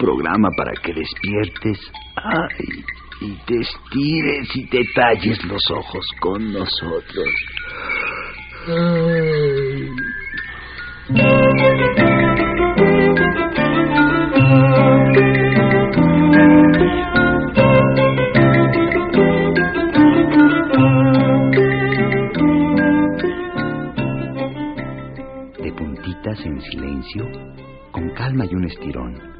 Programa para que despiertes ay, y te estires y te talles los ojos con nosotros. Ay. De puntitas en silencio, con calma y un estirón,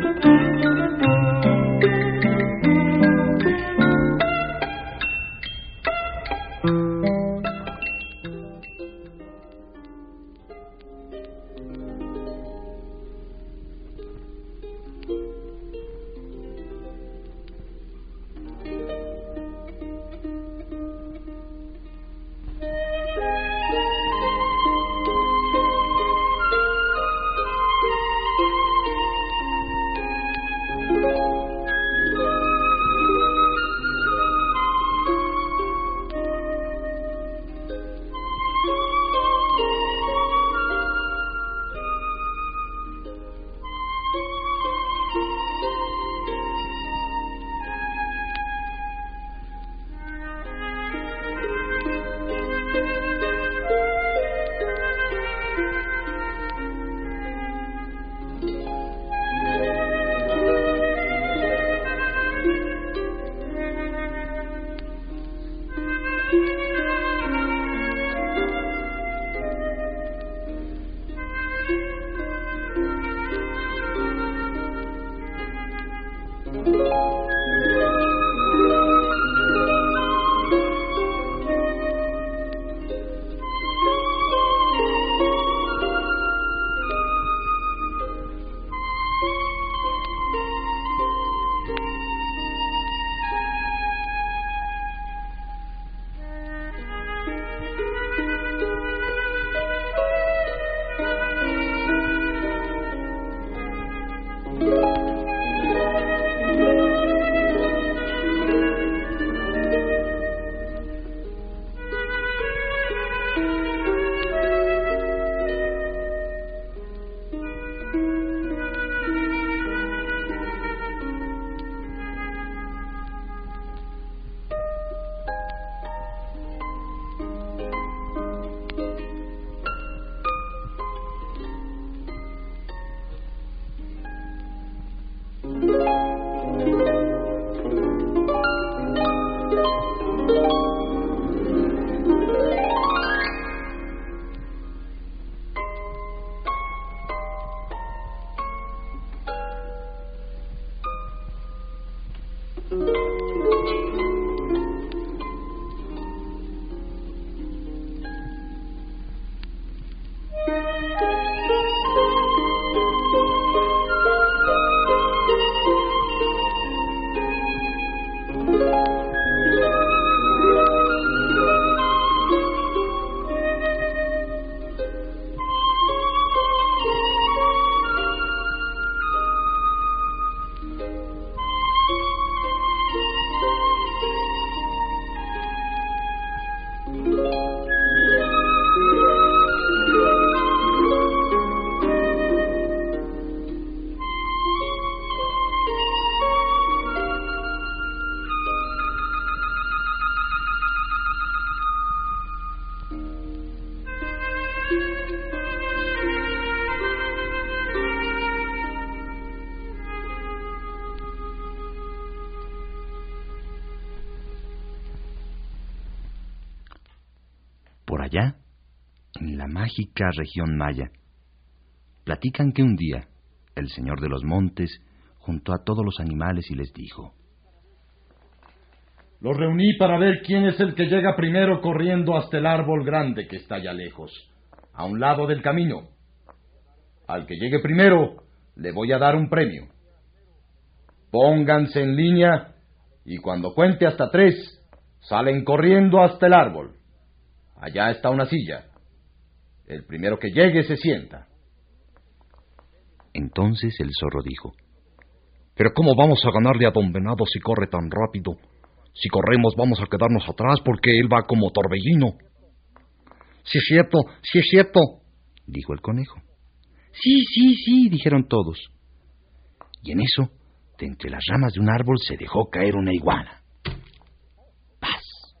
Región maya. Platican que un día el señor de los montes juntó a todos los animales y les dijo, Los reuní para ver quién es el que llega primero corriendo hasta el árbol grande que está allá lejos, a un lado del camino. Al que llegue primero, le voy a dar un premio. Pónganse en línea y cuando cuente hasta tres, salen corriendo hasta el árbol. Allá está una silla. El primero que llegue se sienta. Entonces el zorro dijo, Pero ¿cómo vamos a ganarle a don Venado si corre tan rápido? Si corremos vamos a quedarnos atrás porque él va como torbellino. Sí es cierto, sí es cierto, dijo el conejo. Sí, sí, sí, dijeron todos. Y en eso, de entre las ramas de un árbol se dejó caer una iguana. ¡Paz!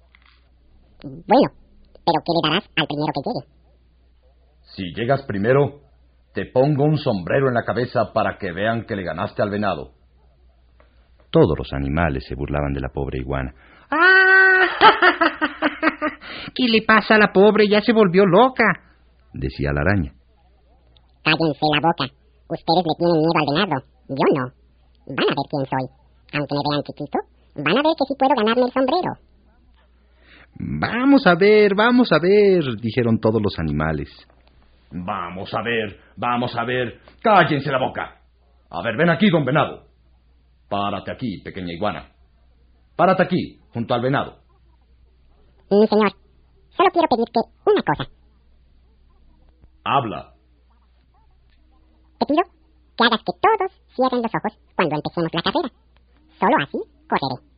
Bueno, pero ¿qué le darás al primero que llegue? Si llegas primero, te pongo un sombrero en la cabeza para que vean que le ganaste al venado. Todos los animales se burlaban de la pobre iguana. ¡Ah! ¿Qué le pasa a la pobre? Ya se volvió loca, decía la araña. Cállense la boca. Ustedes le tienen miedo al venado. Yo no. Van a ver quién soy. Aunque me vean chiquito, van a ver que sí puedo ganarme el sombrero. Vamos a ver, vamos a ver, dijeron todos los animales. Vamos a ver, vamos a ver. Cállense la boca. A ver, ven aquí, don venado. Párate aquí, pequeña iguana. Párate aquí, junto al venado. Mi señor, solo quiero pedirte una cosa. Habla. Te pido que hagas que todos cierren los ojos cuando empecemos la carrera. Solo así correré.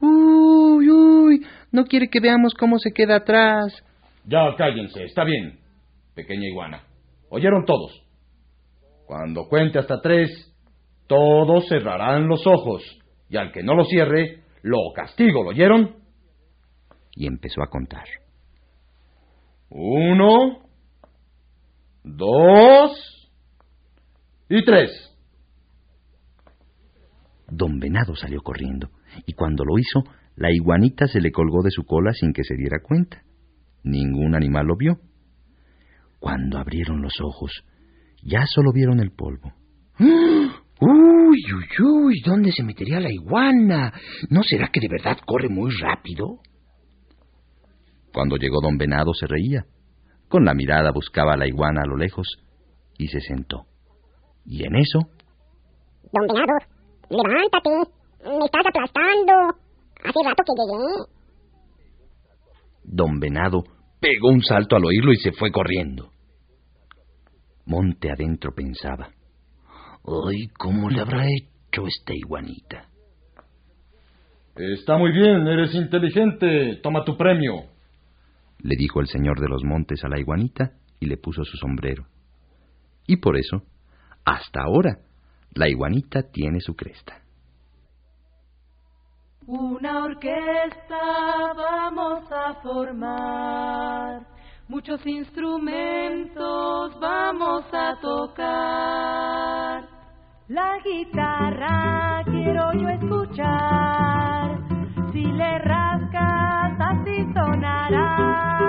Uy, uy, no quiere que veamos cómo se queda atrás. Ya cállense, está bien, pequeña iguana. ¿Oyeron todos? Cuando cuente hasta tres, todos cerrarán los ojos, y al que no lo cierre, lo castigo, ¿lo oyeron? Y empezó a contar. Uno, dos y tres. Don Venado salió corriendo, y cuando lo hizo, la iguanita se le colgó de su cola sin que se diera cuenta. Ningún animal lo vio. Cuando abrieron los ojos, ya solo vieron el polvo. Uy, uy, uy, ¿dónde se metería la iguana? ¿No será que de verdad corre muy rápido? Cuando llegó don Venado se reía. Con la mirada buscaba a la iguana a lo lejos y se sentó. Y en eso... Don Venado, levántate. Me estás aplastando. Hace rato que llegué. Don Venado pegó un salto al oírlo y se fue corriendo. Monte adentro pensaba. ¡Ay, cómo le habrá hecho esta iguanita! Está muy bien, eres inteligente. Toma tu premio. Le dijo el señor de los montes a la iguanita y le puso su sombrero. Y por eso, hasta ahora, la iguanita tiene su cresta. Una orquesta vamos a formar, muchos instrumentos vamos a tocar. La guitarra quiero yo escuchar, si le rascas así sonará.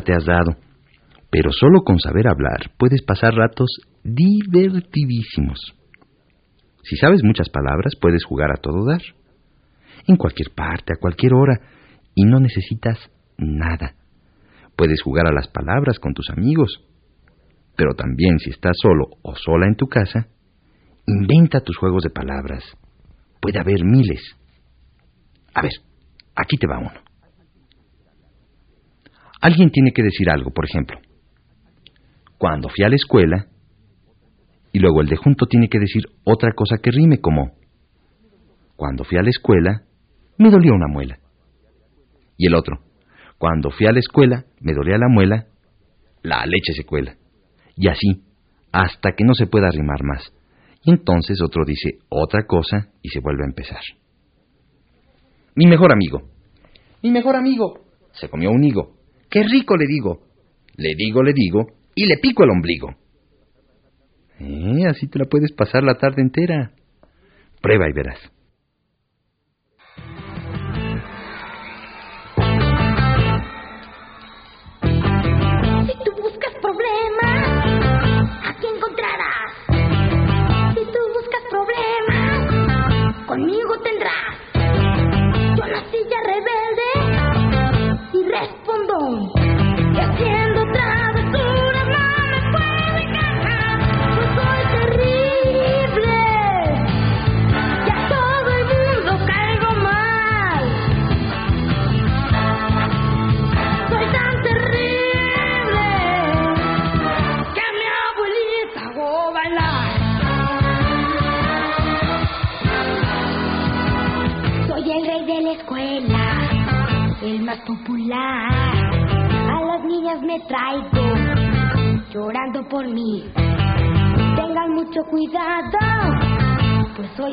Te has dado. Pero solo con saber hablar puedes pasar ratos divertidísimos. Si sabes muchas palabras, puedes jugar a todo dar. En cualquier parte, a cualquier hora, y no necesitas nada. Puedes jugar a las palabras con tus amigos. Pero también si estás solo o sola en tu casa, inventa tus juegos de palabras. Puede haber miles. A ver, aquí te va uno. Alguien tiene que decir algo, por ejemplo. Cuando fui a la escuela, y luego el de junto tiene que decir otra cosa que rime como, cuando fui a la escuela, me dolió una muela. Y el otro, cuando fui a la escuela, me dolía la muela, la leche se cuela. Y así, hasta que no se pueda rimar más. Y entonces otro dice otra cosa y se vuelve a empezar. Mi mejor amigo. Mi mejor amigo. Se comió un higo. ¡Qué rico le digo! Le digo, le digo, y le pico el ombligo. Eh, así te la puedes pasar la tarde entera. Prueba y verás.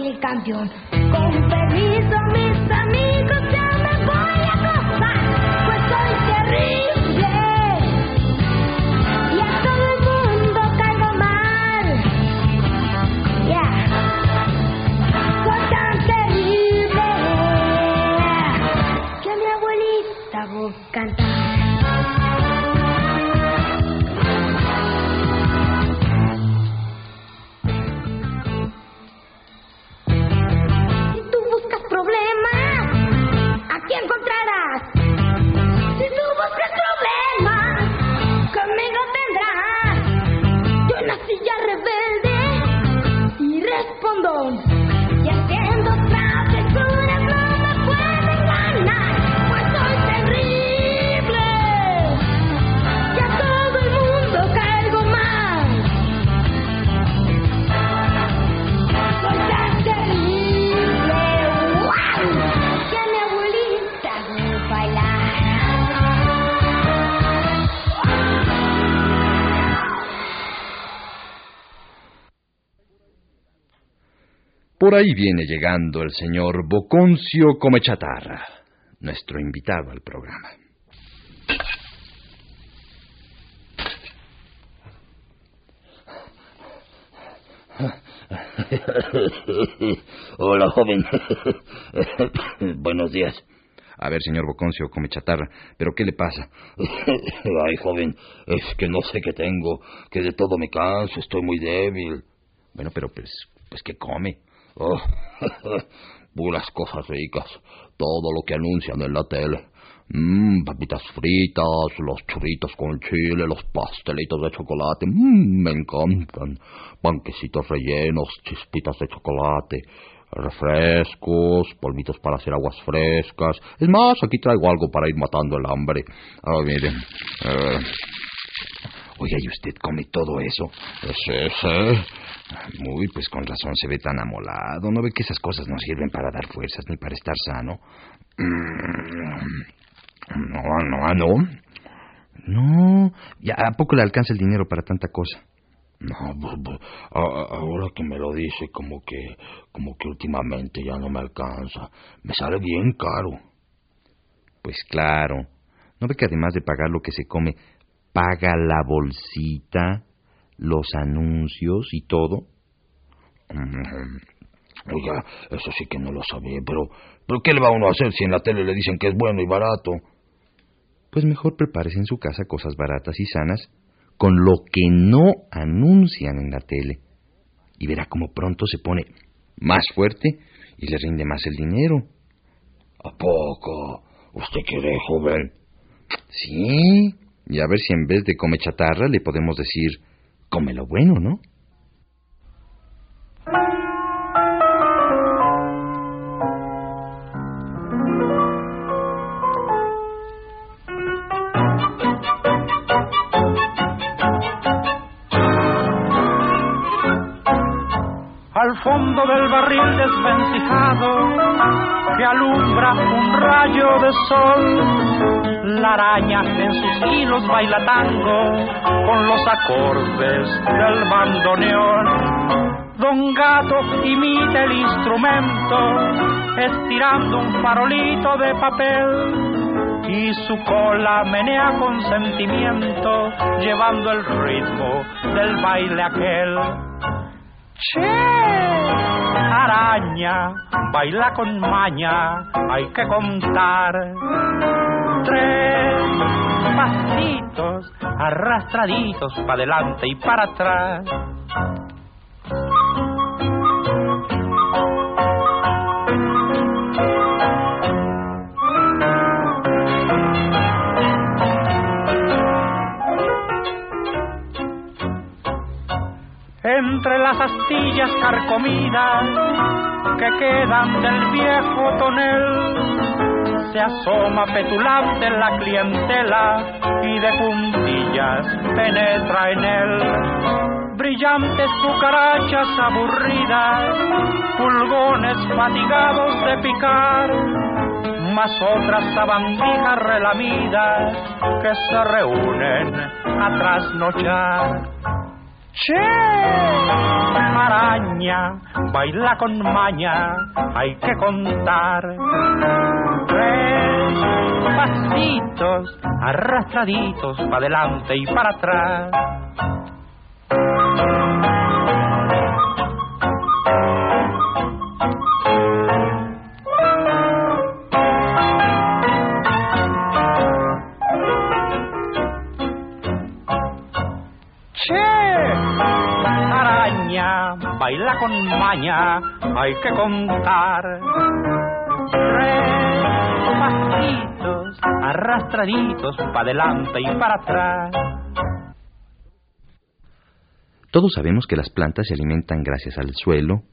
El campeón. Con permiso, Por ahí viene llegando el señor Boconcio Comechatarra, nuestro invitado al programa. Hola, joven. Buenos días. A ver, señor Boconcio Comechatarra, ¿pero qué le pasa? Ay, joven, es que no sé qué tengo, que de todo me canso, estoy muy débil. Bueno, pero pues, pues ¿qué come? Oh, puras cosas ricas, todo lo que anuncian en la tele. Mmm, papitas fritas, los churritos con chile, los pastelitos de chocolate, mmm, me encantan. Panquecitos rellenos, chispitas de chocolate, refrescos, polvitos para hacer aguas frescas. Es más, aquí traigo algo para ir matando el hambre. Ah, miren. Eh, Oiga, ¿y usted come todo eso? sí, sí. Muy, pues con razón se ve tan amolado. ¿No ve que esas cosas no sirven para dar fuerzas ni para estar sano? Mm, No, no, no. No, ya a poco le alcanza el dinero para tanta cosa. No, a- ahora que me lo dice, como que, como que últimamente ya no me alcanza. Me sale bien caro. Pues claro. ¿No ve que además de pagar lo que se come, paga la bolsita, los anuncios y todo? Mm, Oiga, eso sí que no lo sabía, pero, pero ¿qué le va uno a hacer si en la tele le dicen que es bueno y barato? Pues mejor prepárese en su casa cosas baratas y sanas con lo que no anuncian en la tele. Y verá cómo pronto se pone más fuerte y le rinde más el dinero. ¿A poco? ¿Usted quiere, joven? Sí, y a ver si en vez de come chatarra le podemos decir come lo bueno, ¿no? Del barril desvencijado que alumbra un rayo de sol. La araña en sus hilos baila tango con los acordes del bandoneón. Don Gato imita el instrumento estirando un farolito de papel y su cola menea con sentimiento llevando el ritmo del baile aquel. Che, baila con maña, hay que contar. Tres pasitos arrastraditos para adelante y para atrás. Entre las astillas carcomidas que quedan del viejo tonel, se asoma petulante la clientela y de puntillas penetra en él. Brillantes cucarachas aburridas, pulgones fatigados de picar, más otras sabandijas relamidas que se reúnen a trasnochar. Che, araña, baila con maña, hay que contar. Tres pasitos arrastraditos para adelante y para atrás. Baila con maña, hay que contar. Tres arrastraditos para adelante y para atrás. Todos sabemos que las plantas se alimentan gracias al suelo,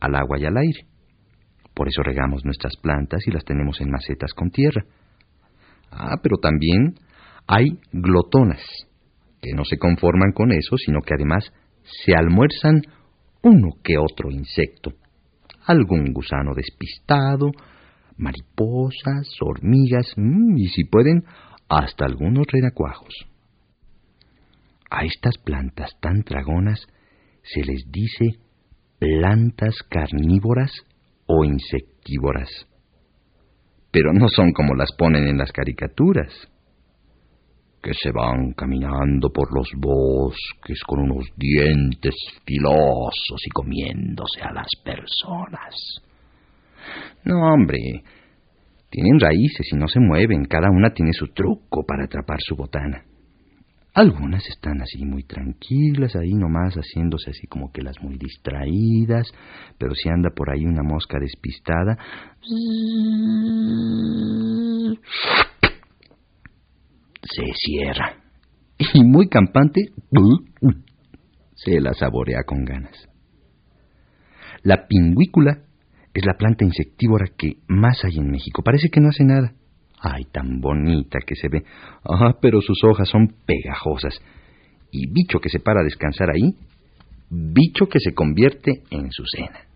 al agua y al aire. Por eso regamos nuestras plantas y las tenemos en macetas con tierra. Ah, pero también hay glotonas, que no se conforman con eso, sino que además se almuerzan uno que otro insecto. Algún gusano despistado, mariposas, hormigas mm, y si pueden, hasta algunos renacuajos. A estas plantas tan dragonas se les dice plantas carnívoras o insectívoras. Pero no son como las ponen en las caricaturas, que se van caminando por los bosques con unos dientes filosos y comiéndose a las personas. No, hombre, tienen raíces y no se mueven, cada una tiene su truco para atrapar su botana. Algunas están así muy tranquilas, ahí nomás haciéndose así como que las muy distraídas, pero si anda por ahí una mosca despistada, se cierra. Y muy campante, se la saborea con ganas. La pingüícula es la planta insectívora que más hay en México. Parece que no hace nada. Ay, tan bonita que se ve. Ah, pero sus hojas son pegajosas. Y bicho que se para a descansar ahí, bicho que se convierte en su cena.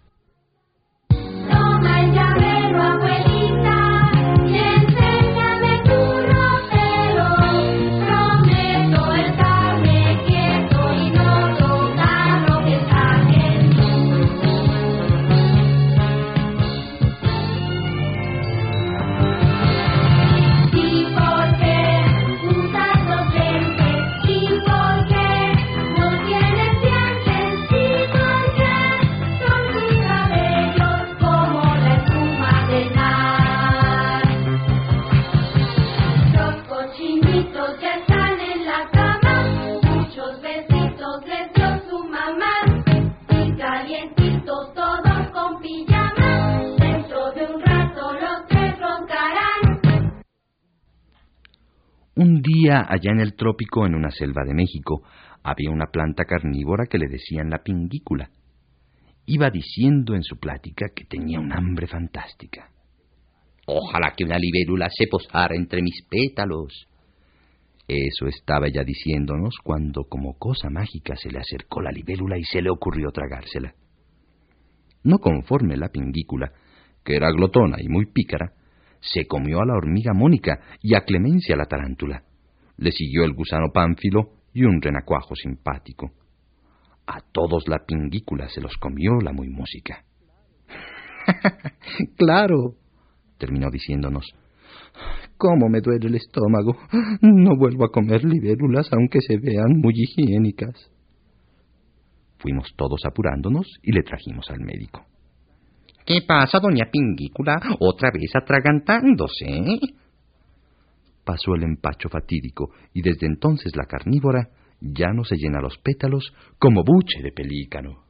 Día allá en el trópico, en una selva de México, había una planta carnívora que le decían la pingícula. Iba diciendo en su plática que tenía un hambre fantástica. Ojalá que una libélula se posara entre mis pétalos. Eso estaba ella diciéndonos cuando, como cosa mágica, se le acercó la libélula y se le ocurrió tragársela. No conforme la pingícula, que era glotona y muy pícara, se comió a la hormiga Mónica y a Clemencia la tarántula. Le siguió el gusano pánfilo y un renacuajo simpático. A todos la pingícula se los comió la muy música. claro, terminó diciéndonos. ¿Cómo me duele el estómago? No vuelvo a comer libélulas aunque se vean muy higiénicas. Fuimos todos apurándonos y le trajimos al médico. ¿Qué pasa, doña Pingícula? Otra vez atragantándose. Pasó el empacho fatídico y desde entonces la carnívora ya no se llena los pétalos como buche de pelícano.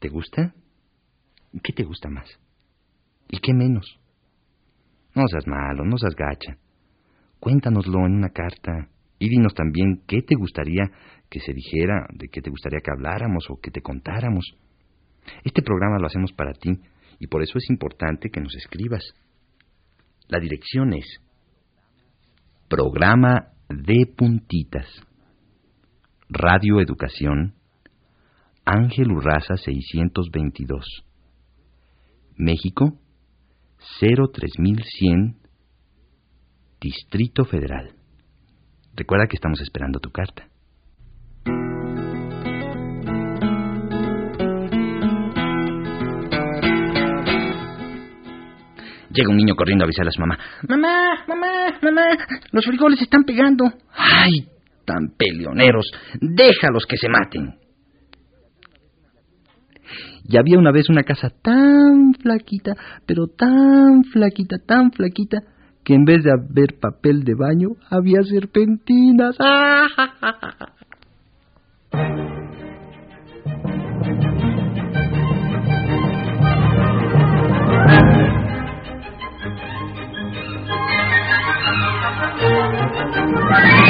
¿Te gusta? ¿Qué te gusta más? ¿Y qué menos? No seas malo, no seas gacha. Cuéntanoslo en una carta y dinos también qué te gustaría que se dijera, de qué te gustaría que habláramos o que te contáramos. Este programa lo hacemos para ti y por eso es importante que nos escribas. La dirección es Programa de Puntitas. Radio Educación. Ángel Urraza 622. México 03100 Distrito Federal. Recuerda que estamos esperando tu carta. Llega un niño corriendo a avisar a su mamá. Mamá, mamá, mamá, los frijoles están pegando. Ay, tan peleoneros. Déjalos que se maten. Y había una vez una casa tan flaquita, pero tan flaquita, tan flaquita, que en vez de haber papel de baño, había serpentinas. ¡Ah!